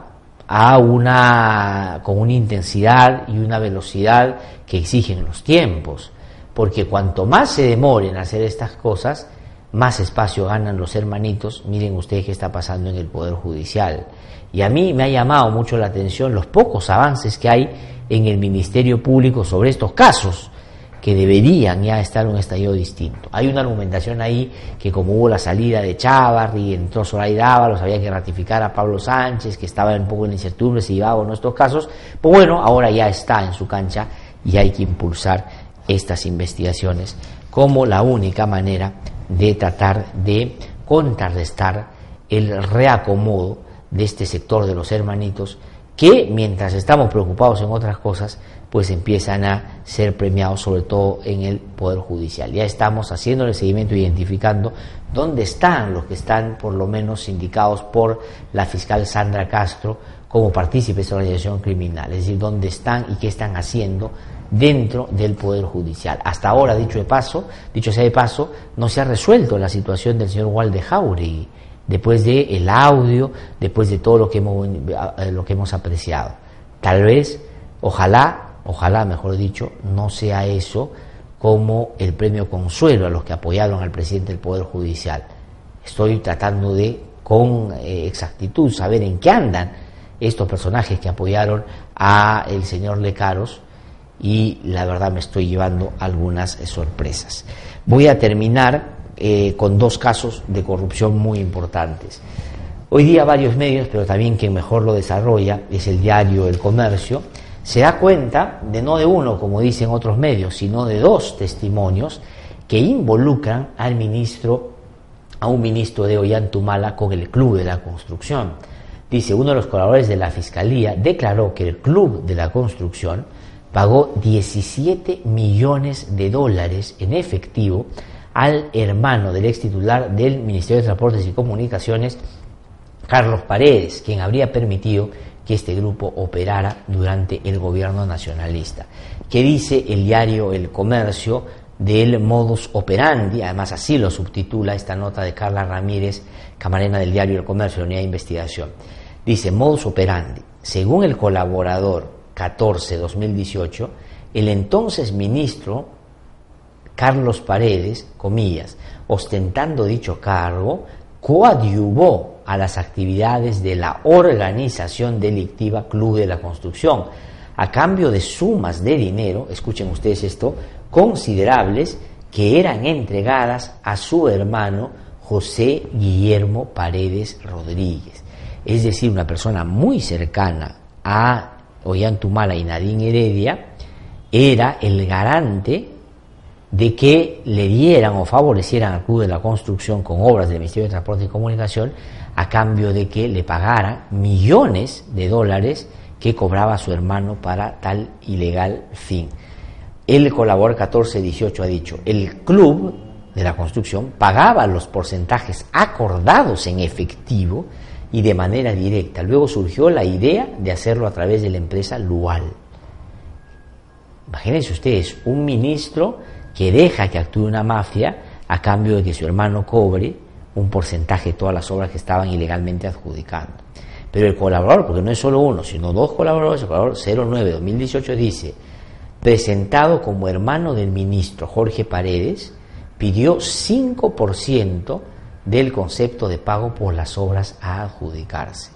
a una, con una intensidad y una velocidad que exigen los tiempos porque cuanto más se demoren a hacer estas cosas, más espacio ganan los hermanitos. Miren ustedes qué está pasando en el Poder Judicial. Y a mí me ha llamado mucho la atención los pocos avances que hay en el Ministerio Público sobre estos casos, que deberían ya estar en un estallido distinto. Hay una argumentación ahí que como hubo la salida de y entró Zoraida Ábalos, había que ratificar a Pablo Sánchez, que estaba un poco en incertidumbre si iba o no estos casos, pues bueno, ahora ya está en su cancha y hay que impulsar estas investigaciones como la única manera de tratar de contrarrestar el reacomodo de este sector de los hermanitos que mientras estamos preocupados en otras cosas, pues empiezan a ser premiados sobre todo en el Poder Judicial. Ya estamos haciendo el seguimiento, identificando dónde están los que están por lo menos indicados por la fiscal Sandra Castro como partícipes de la organización criminal, es decir, dónde están y qué están haciendo dentro del Poder Judicial. Hasta ahora, dicho de paso, dicho sea de paso, no se ha resuelto la situación del señor Walde Jauregui, después de el audio, después de todo lo que hemos, eh, lo que hemos apreciado. Tal vez, ojalá, ojalá, mejor dicho, no sea eso como el premio consuelo a los que apoyaron al presidente del Poder Judicial. Estoy tratando de, con eh, exactitud, saber en qué andan estos personajes que apoyaron a el señor Lecaros y la verdad me estoy llevando algunas eh, sorpresas. Voy a terminar eh, con dos casos de corrupción muy importantes. Hoy día varios medios, pero también quien mejor lo desarrolla es el diario El Comercio, se da cuenta de no de uno, como dicen otros medios, sino de dos testimonios que involucran al ministro, a un ministro de Ollantumala con el Club de la Construcción. Dice, uno de los colaboradores de la Fiscalía declaró que el Club de la Construcción pagó 17 millones de dólares en efectivo al hermano del ex titular del Ministerio de Transportes y Comunicaciones, Carlos Paredes, quien habría permitido que este grupo operara durante el gobierno nacionalista. ¿Qué dice el diario El Comercio del modus operandi? Además así lo subtitula esta nota de Carla Ramírez, camarena del diario El Comercio, la unidad de investigación. Dice modus operandi. Según el colaborador 14-2018, el entonces ministro Carlos Paredes, comillas, ostentando dicho cargo, coadyuvó a las actividades de la organización delictiva Club de la Construcción, a cambio de sumas de dinero, escuchen ustedes esto, considerables que eran entregadas a su hermano José Guillermo Paredes Rodríguez. Es decir, una persona muy cercana a Ollantumala y Nadine Heredia, era el garante de que le dieran o favorecieran al Club de la Construcción con obras del Ministerio de Transporte y Comunicación a cambio de que le pagaran millones de dólares que cobraba su hermano para tal ilegal fin. El colaborador 1418 ha dicho, el club de la construcción pagaba los porcentajes acordados en efectivo y de manera directa. Luego surgió la idea de hacerlo a través de la empresa Lual. Imagínense ustedes, un ministro que deja que actúe una mafia a cambio de que su hermano cobre un porcentaje de todas las obras que estaban ilegalmente adjudicando. Pero el colaborador, porque no es solo uno, sino dos colaboradores, el colaborador 09-2018 dice, presentado como hermano del ministro Jorge Paredes, pidió 5% del concepto de pago por las obras a adjudicarse.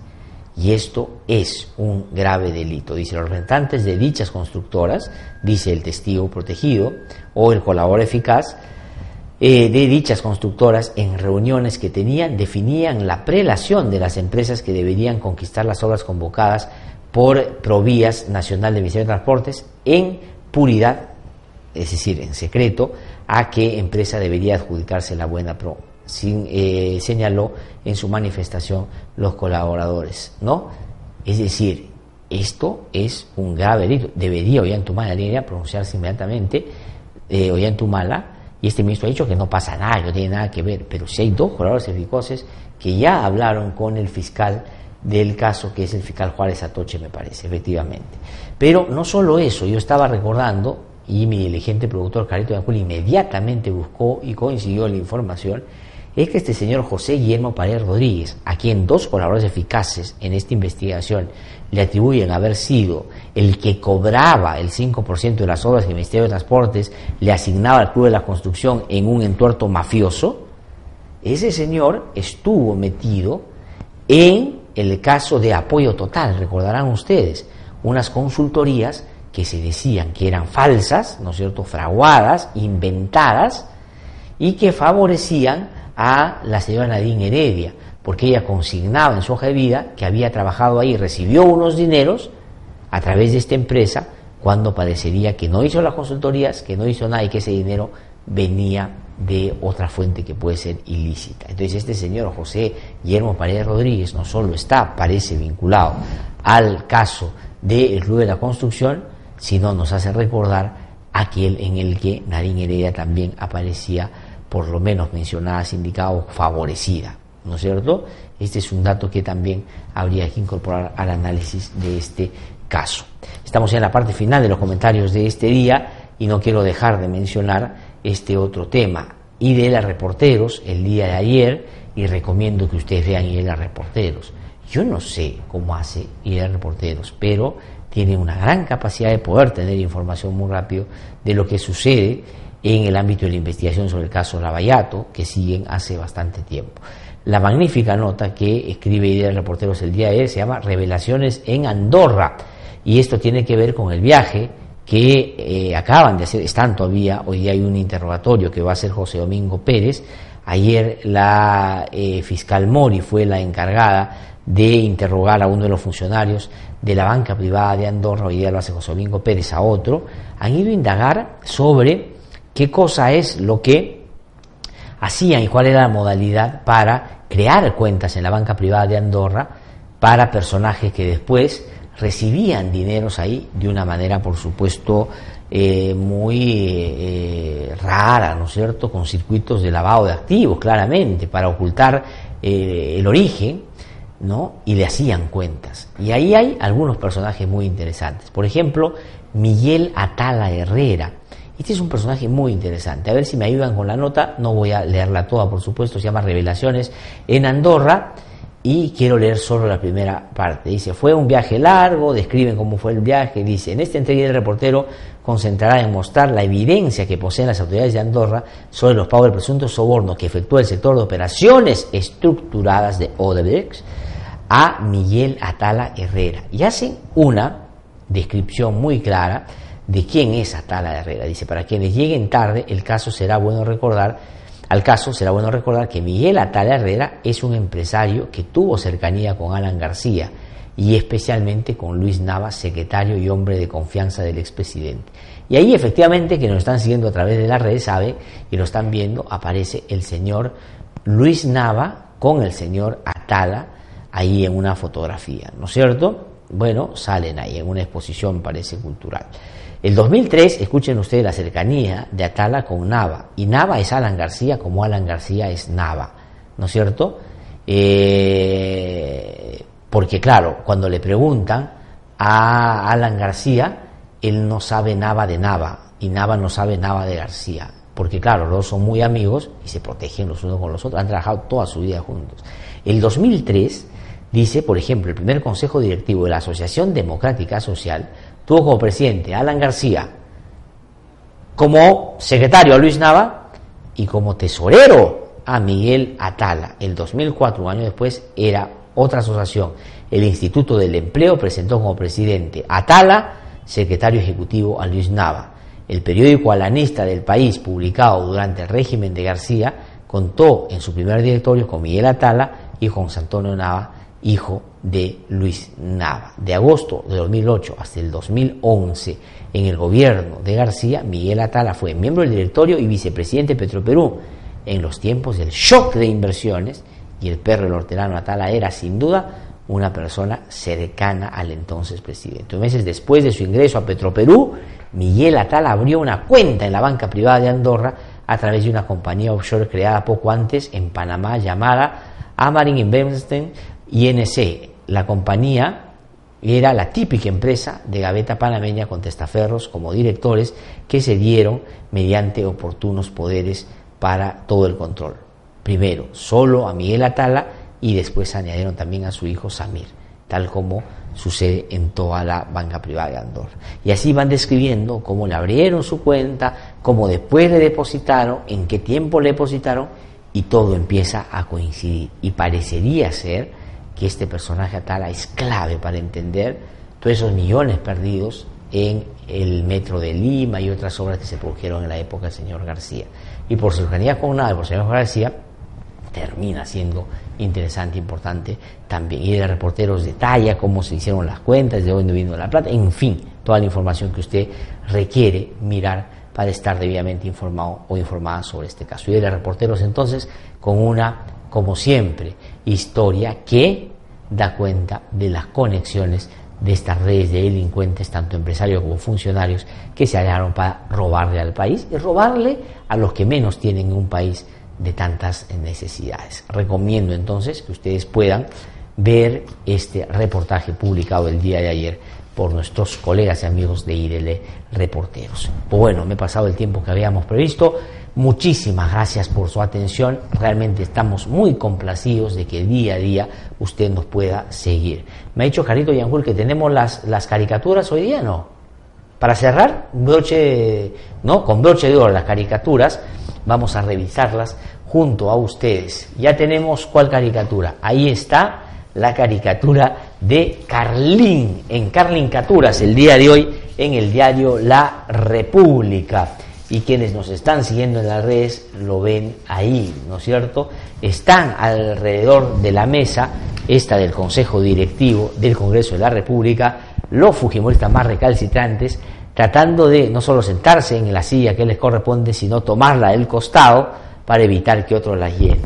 Y esto es un grave delito. Dice, los representantes de dichas constructoras, dice el testigo protegido o el colaborador eficaz, eh, de dichas constructoras en reuniones que tenían definían la prelación de las empresas que deberían conquistar las obras convocadas por Provías Nacional de Ministerio de Transportes en puridad, es decir, en secreto, a qué empresa debería adjudicarse la buena pro, sin, eh, señaló en su manifestación los colaboradores, ¿no? Es decir, esto es un grave delito. Debería Ollantumala pronunciarse inmediatamente, eh, Ollantumala, y este ministro ha dicho que no pasa nada, no tiene nada que ver, pero si hay dos colaboradores eficaces que ya hablaron con el fiscal del caso, que es el fiscal Juárez Atoche, me parece, efectivamente. Pero no solo eso, yo estaba recordando, y mi diligente productor Carito Ancul inmediatamente buscó y coincidió la información, es que este señor José Guillermo Paredes Rodríguez, a quien dos colaboradores eficaces en esta investigación le atribuyen haber sido el que cobraba el 5% de las obras que el Ministerio de Transportes le asignaba al Club de la Construcción en un entuerto mafioso, ese señor estuvo metido en el caso de apoyo total, recordarán ustedes, unas consultorías que se decían que eran falsas, ¿no es cierto?, fraguadas, inventadas, y que favorecían a la señora Nadine Heredia, porque ella consignaba en su hoja de vida que había trabajado ahí, recibió unos dineros a través de esta empresa, cuando parecería que no hizo las consultorías, que no hizo nada y que ese dinero venía de otra fuente que puede ser ilícita. Entonces este señor José Guillermo Paredes Rodríguez no solo está, parece vinculado al caso del Club de la Construcción, sino nos hace recordar aquel en el que Nadine Heredia también aparecía por lo menos mencionada, indicado, favorecida, ¿no es cierto? Este es un dato que también habría que incorporar al análisis de este caso. Estamos en la parte final de los comentarios de este día y no quiero dejar de mencionar este otro tema. IDELA Reporteros el día de ayer y recomiendo que ustedes vean IDELA Reporteros. Yo no sé cómo hace IDELA Reporteros, pero tiene una gran capacidad de poder tener información muy rápido de lo que sucede en el ámbito de la investigación sobre el caso Lavallato, que siguen hace bastante tiempo. La magnífica nota que escribe Idea de Reporteros el día de ayer se llama Revelaciones en Andorra, y esto tiene que ver con el viaje que eh, acaban de hacer, están todavía, hoy día hay un interrogatorio que va a hacer José Domingo Pérez, ayer la eh, fiscal Mori fue la encargada de interrogar a uno de los funcionarios de la banca privada de Andorra, hoy día lo hace José Domingo Pérez a otro, han ido a indagar sobre qué cosa es lo que hacían y cuál era la modalidad para crear cuentas en la banca privada de Andorra para personajes que después recibían dineros ahí de una manera, por supuesto, eh, muy eh, rara, ¿no es cierto?, con circuitos de lavado de activos, claramente, para ocultar eh, el origen, ¿no? Y le hacían cuentas. Y ahí hay algunos personajes muy interesantes. Por ejemplo, Miguel Atala Herrera, este es un personaje muy interesante. A ver si me ayudan con la nota. No voy a leerla toda, por supuesto. Se llama Revelaciones en Andorra. Y quiero leer solo la primera parte. Dice, fue un viaje largo, describen cómo fue el viaje. Dice, en esta entrevista el reportero concentrará en mostrar la evidencia que poseen las autoridades de Andorra sobre los pagos del presunto soborno que efectuó el sector de operaciones estructuradas de Odebrecht a Miguel Atala Herrera. Y hacen una descripción muy clara de quién es Atala Herrera. Dice, para quienes lleguen tarde, el caso será bueno recordar, al caso será bueno recordar que Miguel Atala Herrera es un empresario que tuvo cercanía con Alan García y especialmente con Luis Navas, secretario y hombre de confianza del expresidente. Y ahí efectivamente que nos están siguiendo a través de las redes sabe y lo están viendo, aparece el señor Luis Nava con el señor Atala ahí en una fotografía, ¿no es cierto? Bueno, salen ahí en una exposición, parece cultural. El 2003, escuchen ustedes la cercanía de Atala con Nava, y Nava es Alan García como Alan García es Nava, ¿no es cierto? Eh, porque claro, cuando le preguntan a Alan García, él no sabe nada de Nava y Nava no sabe nada de García, porque claro, los dos son muy amigos y se protegen los unos con los otros, han trabajado toda su vida juntos. El 2003 dice, por ejemplo, el primer consejo directivo de la Asociación Democrática Social tuvo como presidente Alan García, como secretario a Luis Nava y como tesorero a Miguel Atala. El 2004, un año después, era otra asociación. El Instituto del Empleo presentó como presidente Atala, secretario ejecutivo a Luis Nava. El periódico alanista del país, publicado durante el régimen de García, contó en su primer directorio con Miguel Atala y José Antonio Nava, hijo de Luis Nava. De agosto de 2008 hasta el 2011, en el gobierno de García, Miguel Atala fue miembro del directorio y vicepresidente de Petroperú. En los tiempos del shock de inversiones, y el perro el hortelano Atala era sin duda una persona cercana al entonces presidente. Meses después de su ingreso a Petroperú, Miguel Atala abrió una cuenta en la banca privada de Andorra a través de una compañía offshore creada poco antes en Panamá llamada Amarin Investment INC. La compañía era la típica empresa de gaveta panameña con testaferros como directores que se dieron mediante oportunos poderes para todo el control. Primero, solo a Miguel Atala y después añadieron también a su hijo Samir, tal como sucede en toda la banca privada de Andorra. Y así van describiendo cómo le abrieron su cuenta, cómo después le depositaron, en qué tiempo le depositaron, y todo empieza a coincidir. Y parecería ser este personaje Atala es clave para entender todos esos millones perdidos en el metro de Lima y otras obras que se produjeron en la época del señor García. Y por su cercanía con nada, por el señor García, termina siendo interesante, importante también. Y de reporteros detalla cómo se hicieron las cuentas, de dónde vino la plata, en fin, toda la información que usted requiere mirar para estar debidamente informado o informada sobre este caso. Y de reporteros entonces con una, como siempre, historia que da cuenta de las conexiones de estas redes de delincuentes, tanto empresarios como funcionarios, que se hallaron para robarle al país y robarle a los que menos tienen en un país de tantas necesidades. Recomiendo entonces que ustedes puedan ver este reportaje publicado el día de ayer por nuestros colegas y amigos de IRL Reporteros. Pues bueno, me he pasado el tiempo que habíamos previsto. Muchísimas gracias por su atención. Realmente estamos muy complacidos de que día a día usted nos pueda seguir. Me ha dicho Carito Yanjul que tenemos las, las caricaturas hoy día, ¿no? Para cerrar, broche, ¿no? Con broche de oro las caricaturas vamos a revisarlas junto a ustedes. Ya tenemos cuál caricatura. Ahí está la caricatura de Carlín, en Carlincaturas, el día de hoy en el diario La República. Y quienes nos están siguiendo en las redes lo ven ahí, ¿no es cierto? Están alrededor de la mesa, esta del Consejo Directivo del Congreso de la República, los fujimoristas más recalcitrantes, tratando de no solo sentarse en la silla que les corresponde, sino tomarla del costado para evitar que otro la llene.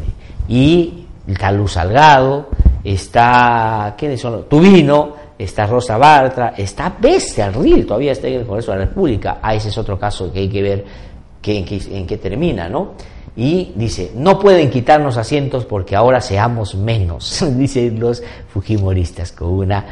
Y está Luz Salgado, está, ¿quiénes son? Tubino, está Rosa Bartra, está Becerril, todavía está en el Congreso de la República. Ah, ese es otro caso que hay que ver que, en, qué, en qué termina, ¿no? Y dice, no pueden quitarnos asientos porque ahora seamos menos, dicen los fujimoristas, con una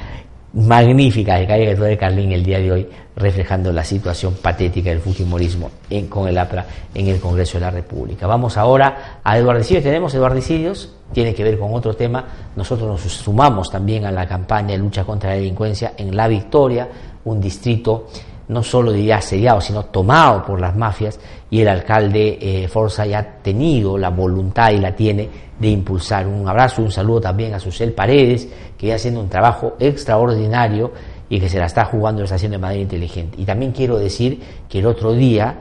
magnífica caricatura de Carlín el día de hoy, reflejando la situación patética del fujimorismo en, con el APRA en el Congreso de la República. Vamos ahora a Eduardicidios. Tenemos Eduardicidios, tiene que ver con otro tema. Nosotros nos sumamos también a la campaña de lucha contra la delincuencia en La Victoria, un distrito no solo diría asediado, sino tomado por las mafias, y el alcalde eh, Forza ya ha tenido la voluntad y la tiene de impulsar. Un abrazo, un saludo también a Susel Paredes, que está haciendo un trabajo extraordinario y que se la está jugando, lo está haciendo de manera inteligente. Y también quiero decir que el otro día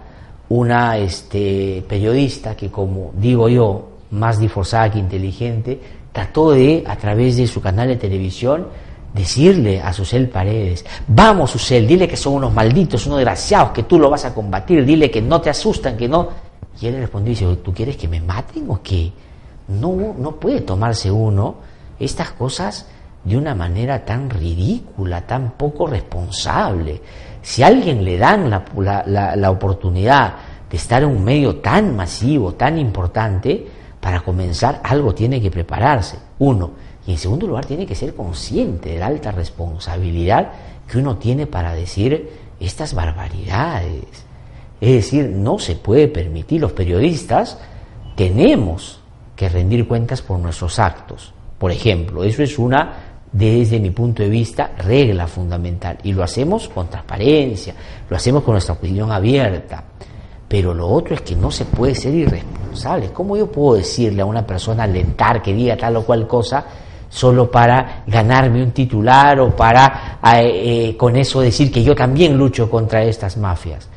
una este, periodista que, como digo yo, más disforzada que inteligente, trató de, a través de su canal de televisión, decirle a Susel Paredes, vamos Susel, dile que son unos malditos, unos desgraciados, que tú lo vas a combatir, dile que no te asustan, que no... Y él le respondió y dice, ¿tú quieres que me maten o qué? No, no puede tomarse uno estas cosas de una manera tan ridícula, tan poco responsable. Si a alguien le dan la, la oportunidad de estar en un medio tan masivo, tan importante, para comenzar algo tiene que prepararse. Uno, y en segundo lugar, tiene que ser consciente de la alta responsabilidad que uno tiene para decir estas barbaridades. Es decir, no se puede permitir, los periodistas tenemos que rendir cuentas por nuestros actos. Por ejemplo, eso es una, desde mi punto de vista, regla fundamental. Y lo hacemos con transparencia, lo hacemos con nuestra opinión abierta. Pero lo otro es que no se puede ser irresponsable. ¿Cómo yo puedo decirle a una persona alentar que diga tal o cual cosa solo para ganarme un titular o para eh, eh, con eso decir que yo también lucho contra estas mafias.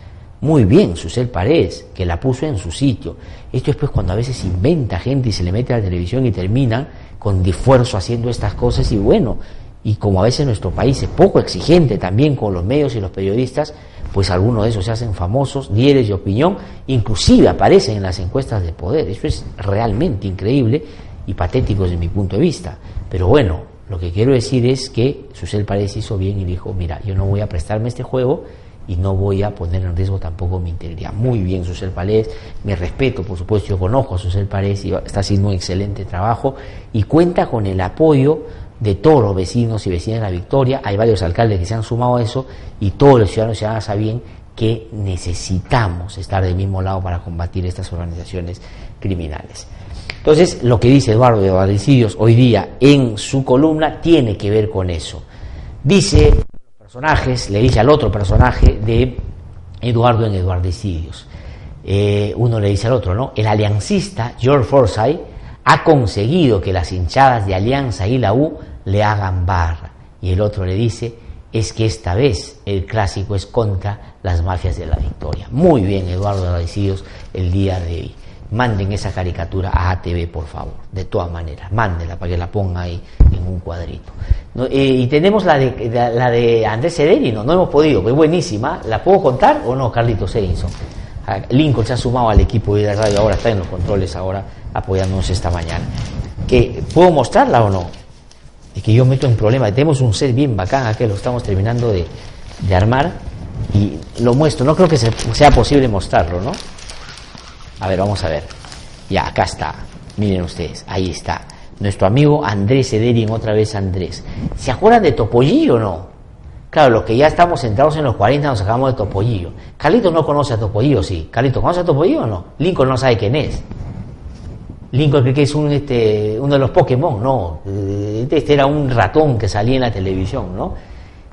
Muy bien, Susel Paredes, que la puso en su sitio. Esto es pues cuando a veces inventa gente y se le mete a la televisión y terminan con esfuerzo haciendo estas cosas y bueno, y como a veces nuestro país es poco exigente también con los medios y los periodistas, pues algunos de esos se hacen famosos, líderes de opinión, inclusive aparecen en las encuestas de poder. Eso es realmente increíble y patético desde mi punto de vista. Pero bueno, lo que quiero decir es que Susel Paredes hizo bien y dijo, mira, yo no voy a prestarme este juego y no voy a poner en riesgo tampoco mi integridad. Muy bien, Susel Paredes, me respeto, por supuesto, yo conozco a Susel Paredes y está haciendo un excelente trabajo y cuenta con el apoyo de todos los vecinos y vecinas de la Victoria. Hay varios alcaldes que se han sumado a eso y todos los ciudadanos y ciudadanas saben que necesitamos estar del mismo lado para combatir estas organizaciones criminales. Entonces, lo que dice Eduardo de hoy día en su columna tiene que ver con eso. Dice personajes, le dice al otro personaje de Eduardo en Eduardicidios. Eh, uno le dice al otro, ¿no? El aliancista George Forsyth ha conseguido que las hinchadas de Alianza y la U le hagan barra. Y el otro le dice, es que esta vez el clásico es contra las mafias de la victoria. Muy bien, Eduardo de Eduardicidios, el día de hoy manden esa caricatura a ATV, por favor, de todas maneras, mándenla para que la ponga ahí en un cuadrito. Eh, y tenemos la de, la de Andrés Cederino, no hemos podido, es buenísima, ¿la puedo contar o no, Carlitos Edinson? Ah, Lincoln se ha sumado al equipo de la radio, ahora está en los controles, ahora apoyándonos esta mañana. ¿Que, ¿Puedo mostrarla o no? Es que yo meto en problema, tenemos un set bien bacán que lo estamos terminando de, de armar y lo muestro, no creo que sea posible mostrarlo, ¿no? A ver, vamos a ver. Ya, acá está. Miren ustedes, ahí está. Nuestro amigo Andrés Ederin, otra vez Andrés. ¿Se acuerdan de Topollillo o no? Claro, los que ya estamos centrados en los 40 nos acabamos de Topollillo. Carlito no conoce a Topollillo, sí. Carlito, ¿conoce a Topollillo o no? Lincoln no sabe quién es. Lincoln cree que es un, este, uno de los Pokémon, no. Este era un ratón que salía en la televisión, ¿no?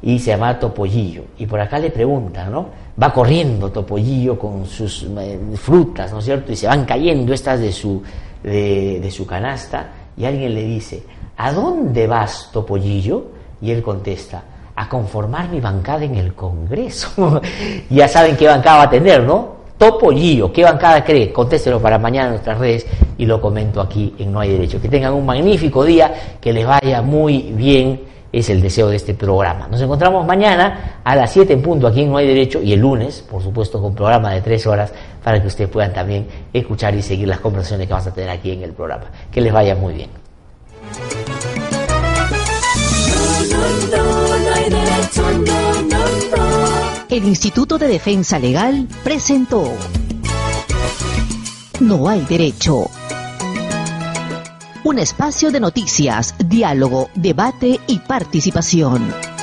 Y se llama Topollillo. Y por acá le preguntan, ¿no? va corriendo Topollillo con sus eh, frutas, ¿no es cierto? Y se van cayendo estas de su, de, su canasta y alguien le dice, ¿a dónde vas Topollillo? Y él contesta, a conformar mi bancada en el Congreso. ya saben qué bancada va a tener, ¿no? Topollillo, ¿qué bancada cree? Contéstelo para mañana en nuestras redes y lo comento aquí en No hay Derecho. Que tengan un magnífico día, que les vaya muy bien es el deseo de este programa. Nos encontramos mañana a las 7 en punto aquí en No hay Derecho y el lunes, por supuesto, con programa de 3 horas para que ustedes puedan también escuchar y seguir las conversaciones que vamos a tener aquí en el programa. Que les vaya muy bien. El Instituto de Defensa Legal presentó No hay derecho un espacio de noticias, diálogo, debate y participación.